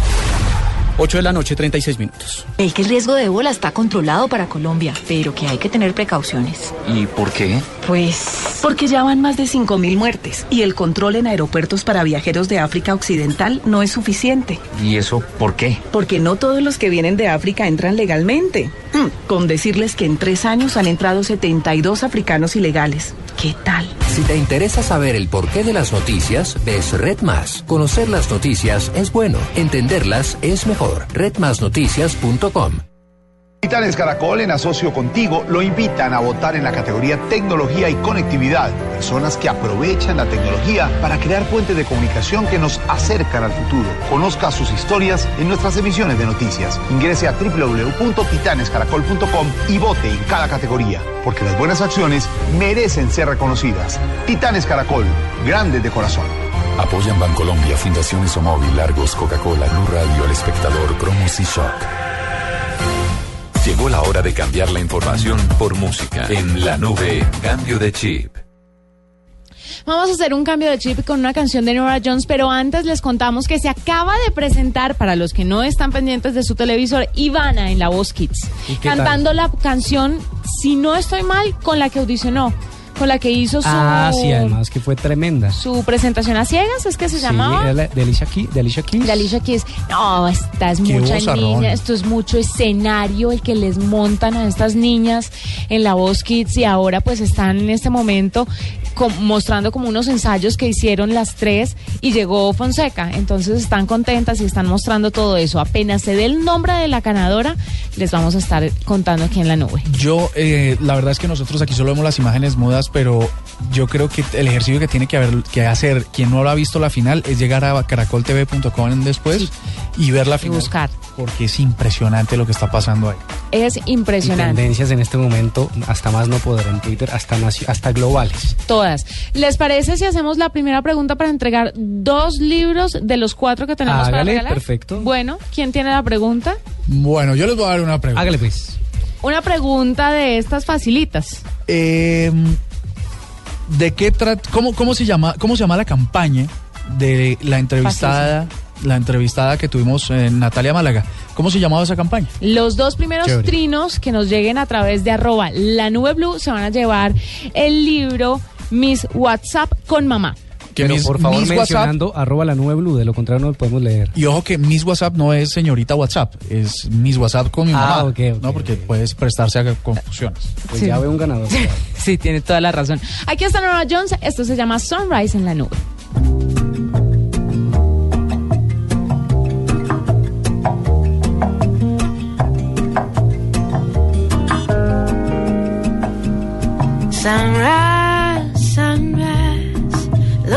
8 de la noche, 36 minutos. El que el riesgo de ébola está controlado para Colombia, pero que hay que tener precauciones. ¿Y por qué? Pues porque ya van más de 5.000 muertes y el control en aeropuertos para viajeros de África Occidental no es suficiente. ¿Y eso por qué? Porque no todos los que vienen de África entran legalmente. Mm, con decirles que en tres años han entrado 72 africanos ilegales. ¿Qué tal? Si te interesa saber el porqué de las noticias, ves Red Más. Conocer las noticias es bueno, entenderlas es mejor. redmasnoticias.com Titanes Caracol, en asocio contigo, lo invitan a votar en la categoría Tecnología y Conectividad. Personas que aprovechan la tecnología para crear puentes de comunicación que nos acercan al futuro. Conozca sus historias en nuestras emisiones de noticias. Ingrese a www.titanescaracol.com y vote en cada categoría, porque las buenas acciones merecen ser reconocidas. Titanes Caracol, grandes de corazón. Apoyan Bancolombia, Fundaciones Somóvil, Largos, Coca-Cola, Blue Radio, El Espectador, Cromos y Shock. Llegó la hora de cambiar la información por música. En la nube, cambio de chip. Vamos a hacer un cambio de chip con una canción de Nora Jones, pero antes les contamos que se acaba de presentar, para los que no están pendientes de su televisor, Ivana en La Voz Kids, cantando la canción, si no estoy mal, con la que audicionó con la que hizo su... Ah, sí, además que fue tremenda. Su presentación a ciegas, ¿es que se llamaba? Sí, de Alicia Keys. De Alicia Keys. De Alicia Keys. No, esta es Qué mucha vozarrón. niña, esto es mucho escenario el que les montan a estas niñas en la voz Kids y ahora pues están en este momento mostrando como unos ensayos que hicieron las tres y llegó Fonseca. Entonces están contentas y están mostrando todo eso. Apenas se dé el nombre de la ganadora, les vamos a estar contando aquí en la nube. Yo, eh, la verdad es que nosotros aquí solo vemos las imágenes mudas, pero yo creo que el ejercicio que tiene que, haber, que hacer quien no lo ha visto la final es llegar a caracoltv.com después y ver la final. buscar. Porque es impresionante lo que está pasando ahí. Es impresionante. Tendencias en este momento, hasta más no poder en Twitter, hasta, hasta globales. Todas. ¿Les parece si hacemos la primera pregunta para entregar dos libros de los cuatro que tenemos para Hágale, regalar? perfecto. Bueno, ¿quién tiene la pregunta? Bueno, yo les voy a dar una pregunta. Hágale pues. Una pregunta de estas facilitas. Eh, ¿De qué trata? Cómo, cómo se llama? ¿Cómo se llama la campaña de la entrevistada, la entrevistada que tuvimos en Natalia Málaga? ¿Cómo se llamaba esa campaña? Los dos primeros Chévere. trinos que nos lleguen a través de arroba la nube blue se van a llevar el libro Miss WhatsApp con mamá. Que Pero mis- por favor mis WhatsApp- mencionando arroba la nube blue, de lo contrario no lo podemos leer. Y ojo que Miss WhatsApp no es señorita WhatsApp, es Miss WhatsApp con mi Ah, mamá. no, porque puedes prestarse a confusiones. Pues ya veo un ganador. Sí, tiene toda la razón. Aquí está Nora Jones. Esto se llama Sunrise en la nube. Sunrise,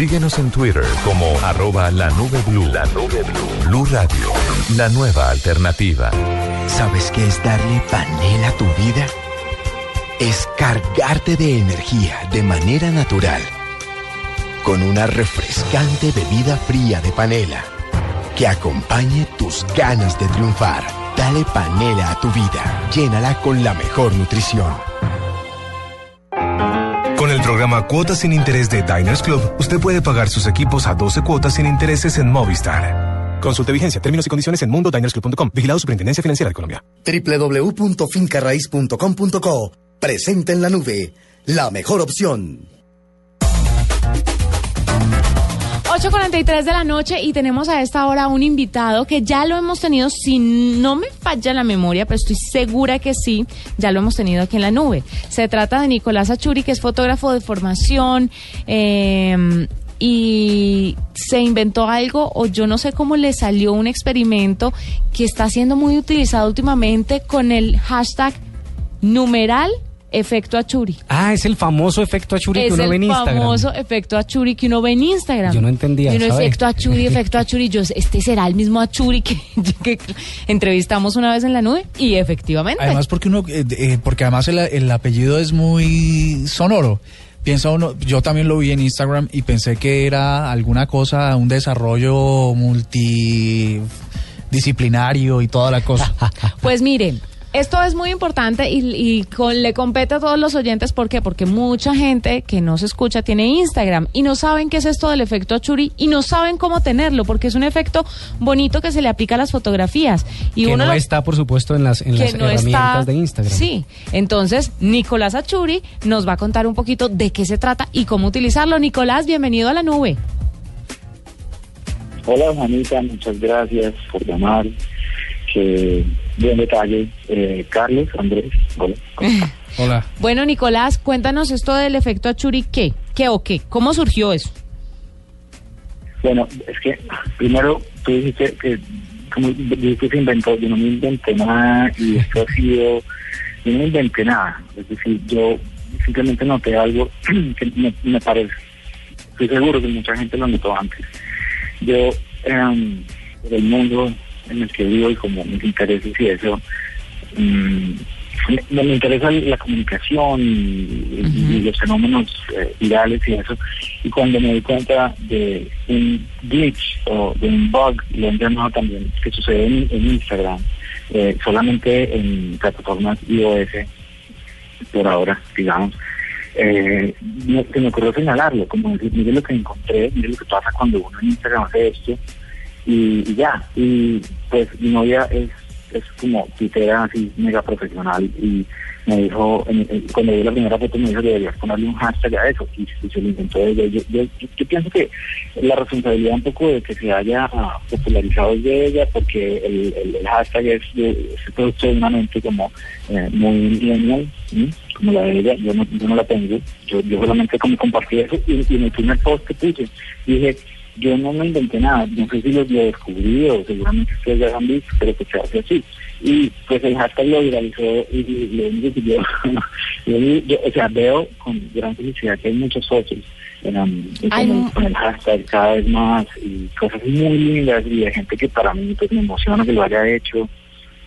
Síguenos en Twitter como arroba la nube blue. La nube blue. Blue Radio, la nueva alternativa. ¿Sabes qué es darle panela a tu vida? Es cargarte de energía de manera natural. Con una refrescante bebida fría de panela que acompañe tus ganas de triunfar. Dale panela a tu vida. Llénala con la mejor nutrición. Cuotas sin Interés de Diners Club, usted puede pagar sus equipos a 12 cuotas sin intereses en Movistar. Consulte vigencia, términos y condiciones en mundodinersclub.com. Vigilado Superintendencia Financiera de Colombia. www.fincarraiz.com.co Presenta en la nube la mejor opción. 8.43 de la noche y tenemos a esta hora un invitado que ya lo hemos tenido, si no me falla la memoria, pero estoy segura que sí, ya lo hemos tenido aquí en la nube. Se trata de Nicolás Achuri, que es fotógrafo de formación eh, y se inventó algo o yo no sé cómo le salió un experimento que está siendo muy utilizado últimamente con el hashtag numeral efecto Achuri. Ah, es el famoso efecto Achuri que uno ve en el Instagram. famoso efecto Achuri que uno ve en Instagram. Yo no entendía, Y uno, ¿sabe? efecto Achuri, efecto Achuri. Yo, este será el mismo Achuri que, que entrevistamos una vez en la nube. Y efectivamente. Además porque uno, eh, eh, porque además el, el apellido es muy sonoro. Piensa uno, yo también lo vi en Instagram y pensé que era alguna cosa, un desarrollo multidisciplinario y toda la cosa. Pues miren, esto es muy importante y, y con- le compete a todos los oyentes. ¿Por qué? Porque mucha gente que no se escucha tiene Instagram y no saben qué es esto del efecto Achuri y no saben cómo tenerlo porque es un efecto bonito que se le aplica a las fotografías. Y que uno no lo- está, por supuesto, en las, en que las no herramientas está- de Instagram. Sí, entonces Nicolás Achuri nos va a contar un poquito de qué se trata y cómo utilizarlo. Nicolás, bienvenido a la nube. Hola Juanita, muchas gracias por llamar. Que buen detalle. Eh, Carlos, Andrés, hola. Hola. Bueno, Nicolás, cuéntanos esto del efecto Achuri, ¿qué? ¿Qué o qué? ¿Cómo surgió eso? Bueno, es que primero tú dijiste que como dijiste que se inventó, yo no me inventé nada y esto ha sido, yo no me inventé nada. Es decir, yo simplemente noté algo que me, me parece, estoy seguro que mucha gente lo notó antes. Yo, por el mundo en el que vivo y como mis intereses y eso, mm, me, me interesa la comunicación y, y los fenómenos eh, virales y eso. Y cuando me di cuenta de un glitch o de un bug, lo han llamado también, que sucede en, en Instagram, eh, solamente en plataformas iOS, por ahora, digamos, eh, me- se me ocurrió señalarlo, como decir, mire lo que encontré, mire lo que pasa cuando uno en Instagram hace esto, y, y ya, y pues mi novia es es como tuitera así mega profesional y me dijo, cuando vi la primera foto me dijo deberías ponerle un hashtag a eso y, se lo inventó ella. Yo, yo, yo- yo pienso que la responsabilidad un poco de que se haya popularizado de ella porque el, el, hashtag es, de, es una mente como eh, muy millennial, como la de ella, yo no, yo no la tengo, yo, yo solamente como compartí eso y, y en el primer post que puse dije yo no me inventé nada, no sé si lo, lo descubrí o seguramente ustedes ya lo han visto, pero que se hace así. Y pues el hashtag lo viralizó y lo único que yo, o sea, veo con gran felicidad que hay muchos socios Ay, con, el, no. con el hashtag cada vez más y cosas muy lindas y de gente que para mí pues me emociona que lo haya hecho.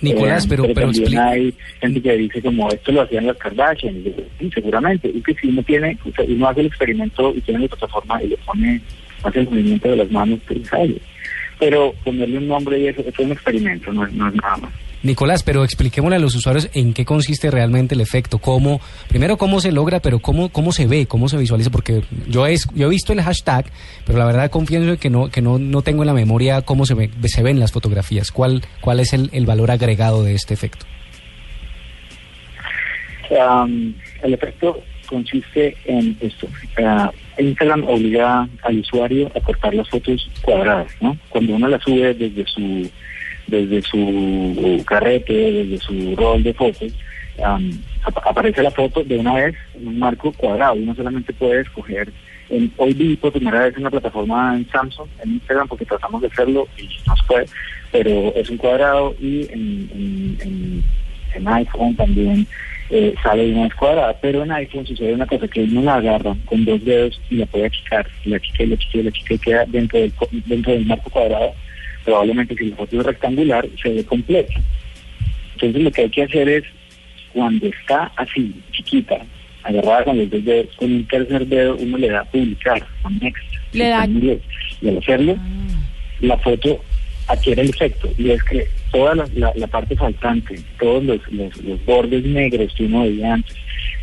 Nicolás, Eh, pero- pero también explica- hay gente que dice como esto lo hacían las Kardashian, y yo, sí, seguramente, y que si uno tiene, o sea, uno hace el experimento y tiene la plataforma y le pone, hace el movimiento de las manos, sale. Pero ponerle un nombre y eso, eso es un experimento, no, es- no es nada más. Nicolás, pero expliquémosle a los usuarios en qué consiste realmente el efecto, cómo, primero cómo se logra, pero cómo, cómo se ve, cómo se visualiza, porque yo he, yo he visto el hashtag, pero la verdad confieso que no, que no, no tengo en la memoria cómo se ve, se ven las fotografías, cuál, cuál es el, el valor agregado de este efecto. Um, el efecto consiste en esto. Ah, Instagram obliga al usuario a cortar las fotos cuadradas, ¿no? Cuando uno las sube desde su desde su carrete, desde su rol de fotos, um, ap- aparece la foto de una vez en un marco cuadrado. Uno solamente puede escoger. En, hoy vi por primera vez una plataforma en Samsung, en Instagram, porque tratamos de hacerlo y no se puede, pero es un cuadrado y en- en iPhone también eh, sale de una vez cuadrada, pero en iPhone sucede una cosa que uno la agarra con dos dedos y la puede achicar, y la chica y la chica y la y queda dentro del, dentro del marco cuadrado. Probablemente si la foto es rectangular se ve completa. Entonces lo que hay que hacer es, cuando está así, chiquita, agarrada con los dos dedos, con un tercer dedo uno le da a publicar, con next, Le da- y al hacerlo, la foto adquiere el efecto, y es que toda la, la- la parte faltante, todos los, los, los bordes negros que uno veía antes,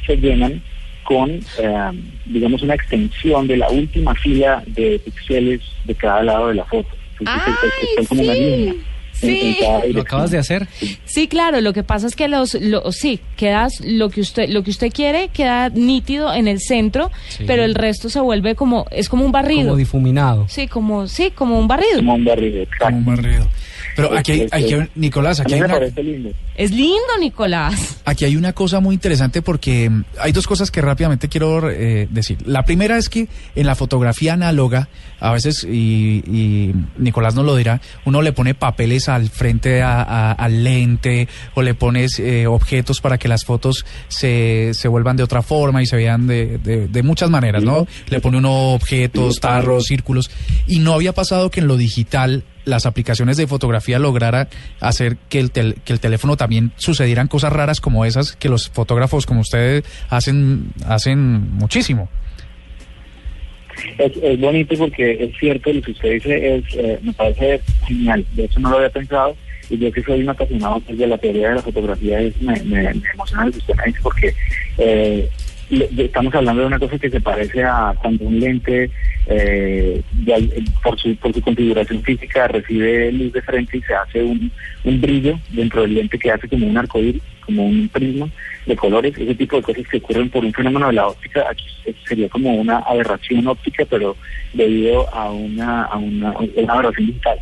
se llenan con, eh, digamos, una extensión de la última fila de píxeles de cada lado de la foto. Entonces, es- es- es como una línea. en- en cada ¿Lo acabas de hacer? Sí, claro, lo que pasa es que los, lo, sí, quedas, lo que usted, lo que usted quiere queda nítido en el centro, Sí. pero el resto se vuelve como, es como un barrido. Como difuminado. Sí, como, sí, como un barrido. Como un barrido, Como un barrido. Pero aquí hay, aquí hay- Nicolás, aquí hay, una, lindo. Es lindo, Nicolás. aquí hay una cosa muy interesante porque mm, hay dos cosas que rápidamente quiero eh, decir. La primera es que en la fotografía análoga, a veces, y, y Nicolás nos lo dirá, uno le pone papeles al frente a- a- al lente o le pones eh, objetos para que las fotos se, se vuelvan de otra forma y se vean de, de- de muchas maneras, ¿no? Le pone uno objetos, tarros, círculos. Y no había pasado que en lo digital las aplicaciones de fotografía lograran hacer que el, tel- que el teléfono también sucedieran cosas raras como esas que los fotógrafos como ustedes hacen, hacen muchísimo. Es, es bonito porque es cierto lo que usted dice, es, eh, me parece genial. De hecho, no lo había pensado. Y yo que soy un apasionado pues, de la teoría de la fotografía, es, me, me, me emociona dice porque eh, estamos hablando de una cosa que se parece a cuando un lente, eh, eh, por, su, por su configuración física, recibe luz de frente y se hace un, brillo dentro del lente que hace como un arcoíris, como un prisma de colores, ese tipo de cosas que ocurren por un fenómeno de la óptica, aquí se- sería como una aberración óptica, pero debido a una, a una, aberración digital.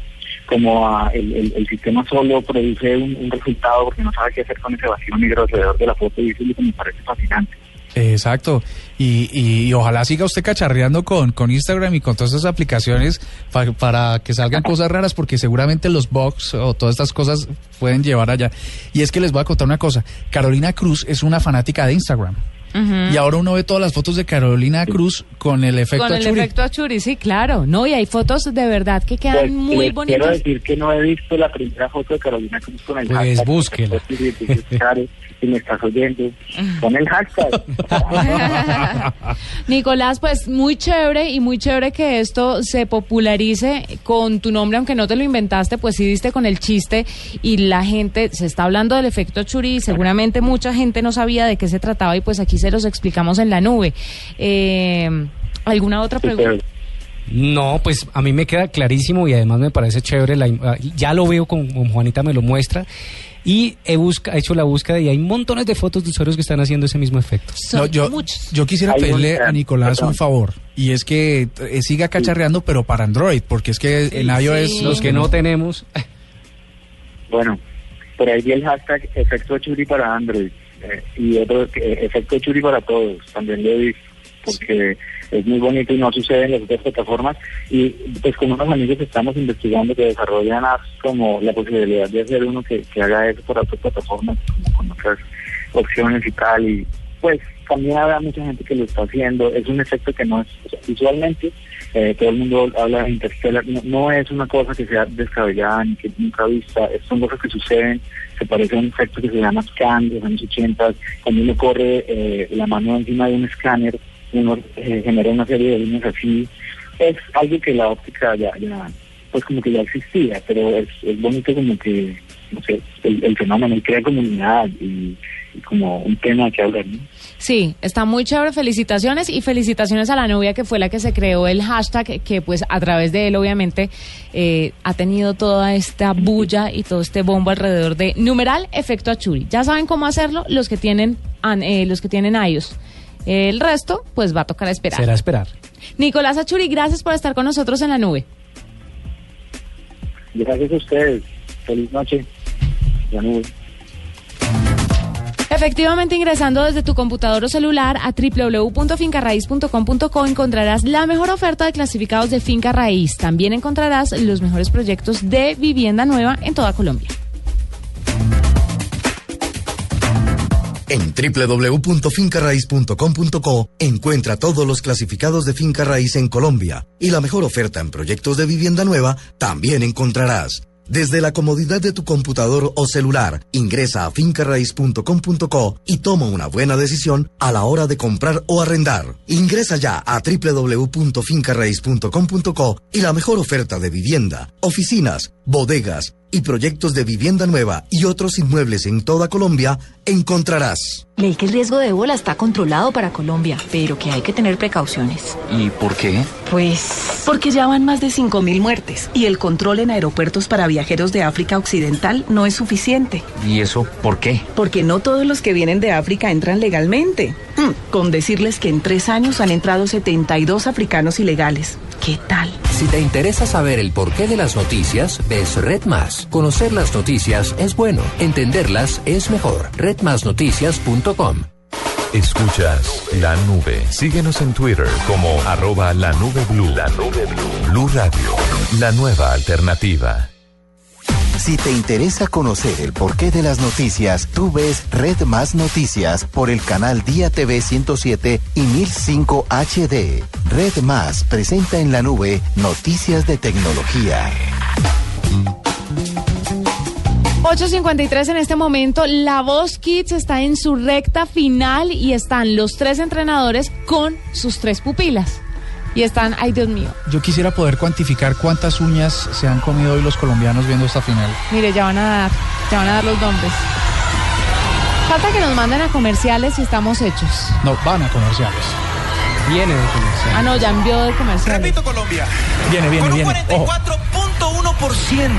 Como a el, sistema solo produce un, resultado porque no sabe qué hacer con ese vacío negro alrededor de la foto y me parece fascinante. Exacto. Y, y- ojalá siga usted cacharreando con, con Instagram y con todas esas aplicaciones pa- para que salgan cosas raras, porque seguramente los bugs o todas estas cosas pueden llevar allá. Y es que les voy a contar una cosa. Carolina Cruz es una fanática de Instagram. Y ahora uno ve todas las fotos de Carolina Cruz con el efecto Con el Achuri. efecto Achuri, sí, claro. No, y hay fotos de verdad que quedan Pues, muy les Quiero bonitas. decir que no he visto la primera foto de Carolina Cruz con el Pues hashtag. búsquela. Pues, claro, Si me estás oyendo, con el hashtag. Nicolás, pues muy chévere y muy chévere que esto se popularice con tu nombre, aunque no te lo inventaste, pues sí diste con el chiste y la gente se está hablando del efecto Churi y seguramente mucha gente no sabía de qué se trataba y pues aquí se los explicamos en la nube. Eh, ¿Alguna otra pregunta? No, pues a mí me queda clarísimo y además me parece chévere. La, ah, ya lo veo con, con Juanita me lo muestra. Y he, busca, he hecho la búsqueda y hay montones de fotos de usuarios que están haciendo ese mismo efecto. No, yo, yo quisiera pedirle a Nicolás un favor y es que eh, siga cacharreando pero para Android porque es que en iOS Los que no tenemos. Bueno, por ahí vi el hashtag efecto Churi para Android eh, y otro efecto Churi para todos, también lo he visto, porque es muy bonito y no sucede en las otras plataformas. Y pues con unos amigos estamos investigando que desarrollan apps como la posibilidad de hacer uno que, que haga eso por otras plataformas, como con otras opciones y tal. Y pues también habrá mucha gente que lo está haciendo. Es un efecto que no es visualmente. eh, todo el mundo habla de Interstellar, no, es una cosa que sea descabellada ni que nunca vista, son cosas que suceden, se parece a un efecto que se llama scan de los años 80, cuando uno corre eh, la mano encima de un escáner, uno eh, genera una serie de líneas así, es algo que la óptica ya, ya pues como que ya existía, pero es, es bonito como que, no sé, el, el fenómeno y crea comunidad y, y como un tema que hablar, ¿no? Sí, está muy chévere. Felicitaciones y felicitaciones a la novia que fue la que se creó el hashtag, que pues a través de él obviamente eh, ha tenido toda esta bulla y todo este bombo alrededor de numeral efecto Achuri. Ya saben cómo hacerlo los que tienen an- eh, los que tienen iOS. El resto pues va a tocar esperar. Será esperar. Nicolás Achuri, gracias por estar con nosotros en la nube. Gracias a ustedes, feliz noche, ya no Efectivamente, ingresando desde tu computador o celular a www.fincarraiz.com.co encontrarás la mejor oferta de clasificados de Finca Raíz. También encontrarás los mejores proyectos de vivienda nueva en toda Colombia. En www.fincarraiz.com.co encuentra todos los clasificados de finca raíz en Colombia y la mejor oferta en proyectos de vivienda nueva también encontrarás. Desde la comodidad de tu computador o celular, ingresa a fincarraiz.com.co y toma una buena decisión a la hora de comprar o arrendar. Ingresa ya a www.fincarraiz.com.co y la mejor oferta de vivienda, oficinas, bodegas y proyectos de vivienda nueva y otros inmuebles en toda Colombia encontrarás. Leí que el riesgo de ébola está controlado para Colombia, pero que hay que tener precauciones. ¿Y por qué? Pues Porque ya van más de 5.000 muertes y el control en aeropuertos para viajeros de África Occidental no es suficiente. ¿Y eso por qué? Porque no todos los que vienen de África entran legalmente. Hmm, Con decirles que en tres años han entrado 72 africanos ilegales. ¿Qué tal? Si te interesa saber el porqué de las noticias, ves Red Más. Conocer las noticias es bueno, entenderlas es mejor. Redmasnoticias.com. Escuchas la nube. Síguenos en Twitter como arroba la nube blue. La nube blue. Blue Radio, la nueva alternativa. Si te interesa conocer el porqué de las noticias, tú ves Red Más Noticias por el canal Día TV 107 y 1005 HD. Red Más presenta en la nube noticias de tecnología. 8.53 en este momento. La Voz Kids está en su recta final y están los tres entrenadores con sus tres pupilas. Y están, ay Dios mío, Yo quisiera poder cuantificar cuántas uñas se han comido hoy los colombianos viendo esta final. mire, ya van a dar, ya van a dar los nombres. Falta que nos manden a comerciales y estamos hechos. No, van a comerciales. Viene de comerciales. Ah, no, ya envió de comerciales. Repito, Colombia. Viene, viene, Con un viene. Ojo. 44.1%.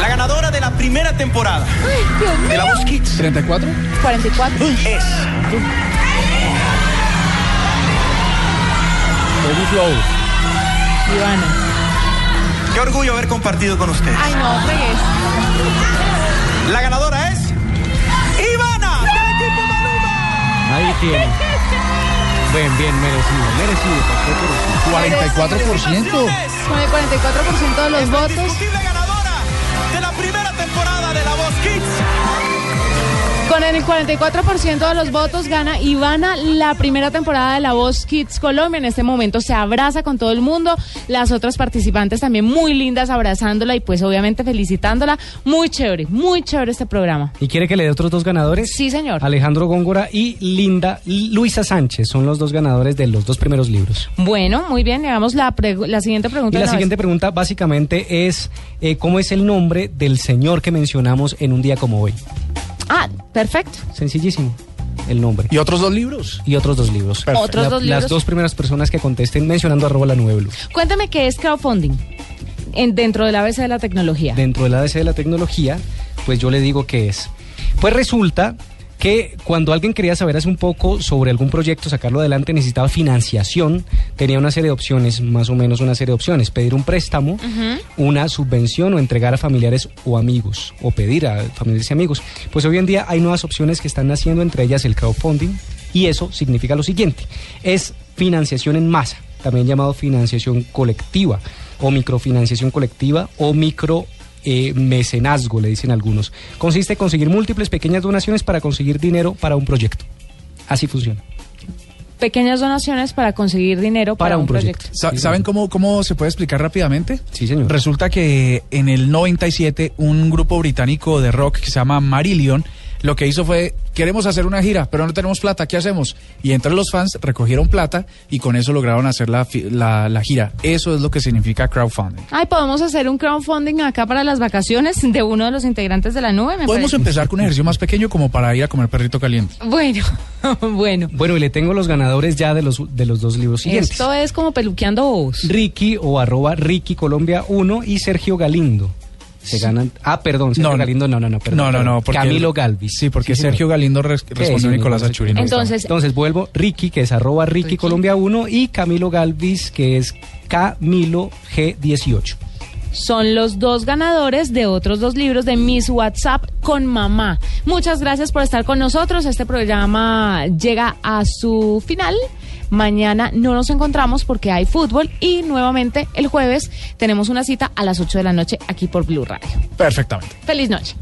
La ganadora de la primera temporada de la Voz Kids. ¿34? 44. Es. Baby Flow. Ivana. Qué orgullo haber compartido con ustedes. Ay, no, fregues. La ganadora es. ¡Ivana! del equipo Maluma. Ahí tiene. Bien, bien, merecido, merecido. 44%. Con el 44% de los votos. Indiscutible ganadora de la primera temporada de la Voz Kids. Con el 44% de los votos gana Ivana la primera temporada de La Voz Kids Colombia. En este momento se abraza con todo el mundo. Las otras participantes también muy lindas abrazándola y pues obviamente felicitándola. Muy chévere, muy chévere este programa. ¿Y quiere que le dé otros dos ganadores? Sí, señor. Alejandro Góngora y Linda Luisa Sánchez son los dos ganadores de los dos primeros libros. Bueno, muy bien. Le damos la, la siguiente Y pregunta. la de una siguiente vez. pregunta básicamente es eh, ¿cómo es el nombre del señor que mencionamos en un día como hoy? Ah, perfecto. Sencillísimo. el nombre. ¿Y otros dos libros? Y otros dos libros. Perfecto. ¿Otros La- dos Las dos primeras personas que contesten mencionando arroba la nube blue. Cuéntame qué es crowdfunding en, dentro del ABC de la tecnología. Dentro del ADC de la tecnología, pues yo le digo que es. Pues resulta que cuando alguien quería saber hace un poco sobre algún proyecto, sacarlo adelante, necesitaba financiación, tenía una serie de opciones, más o menos una serie de opciones, pedir un préstamo, una subvención o entregar a familiares o amigos, o pedir a familiares y amigos. Pues hoy en día hay nuevas opciones que están naciendo, entre ellas el crowdfunding, y eso significa lo siguiente, es financiación en masa, también llamado financiación colectiva, o microfinanciación colectiva, o micro eh, mecenazgo, le dicen algunos. Consiste en conseguir múltiples pequeñas donaciones para conseguir dinero para un proyecto. Así funciona. Pequeñas donaciones para conseguir dinero para, un proyecto. Sa- ¿Saben cómo, cómo se puede explicar rápidamente? Sí, señor. Resulta que en el 97 un grupo británico de rock que se llama Marillion lo que hizo fue, queremos hacer una gira, pero no tenemos plata, ¿qué hacemos? Y entre los fans recogieron plata y con eso lograron hacer la, fi- la, la gira. Eso es lo que significa crowdfunding. Ay, podemos hacer un crowdfunding acá para las vacaciones de uno de los integrantes de la nube. Me Podemos parece. empezar con un ejercicio más pequeño como para ir a comer perrito caliente. Bueno, bueno. Bueno, y le tengo los ganadores ya de los, de los dos libros siguientes. Esto es como peluqueando bobos. Ricky o arroba Ricky Colombia 1 y Sergio Galindo. Se ganan. Ah, perdón, Sergio No. Galindo, no, no, no, perdón. No, no, no, porque- Camilo Galvis. Sí, porque. Sergio Galindo res- ¿Qué respondió es, a Nicolás señor? Achuri. no estaba. Entonces- Entonces vuelvo, Ricky, que es arroba Ricky, Colombia 1, y Camilo Galvis, que es Camilo G18. Son los dos ganadores de otros dos libros de Miss WhatsApp con mamá. Muchas gracias por estar con nosotros. Este programa llega a su final. Mañana no nos encontramos porque hay fútbol y nuevamente el jueves tenemos una cita a las 8 de la noche aquí por Blue Radio. Perfectamente. Feliz noche.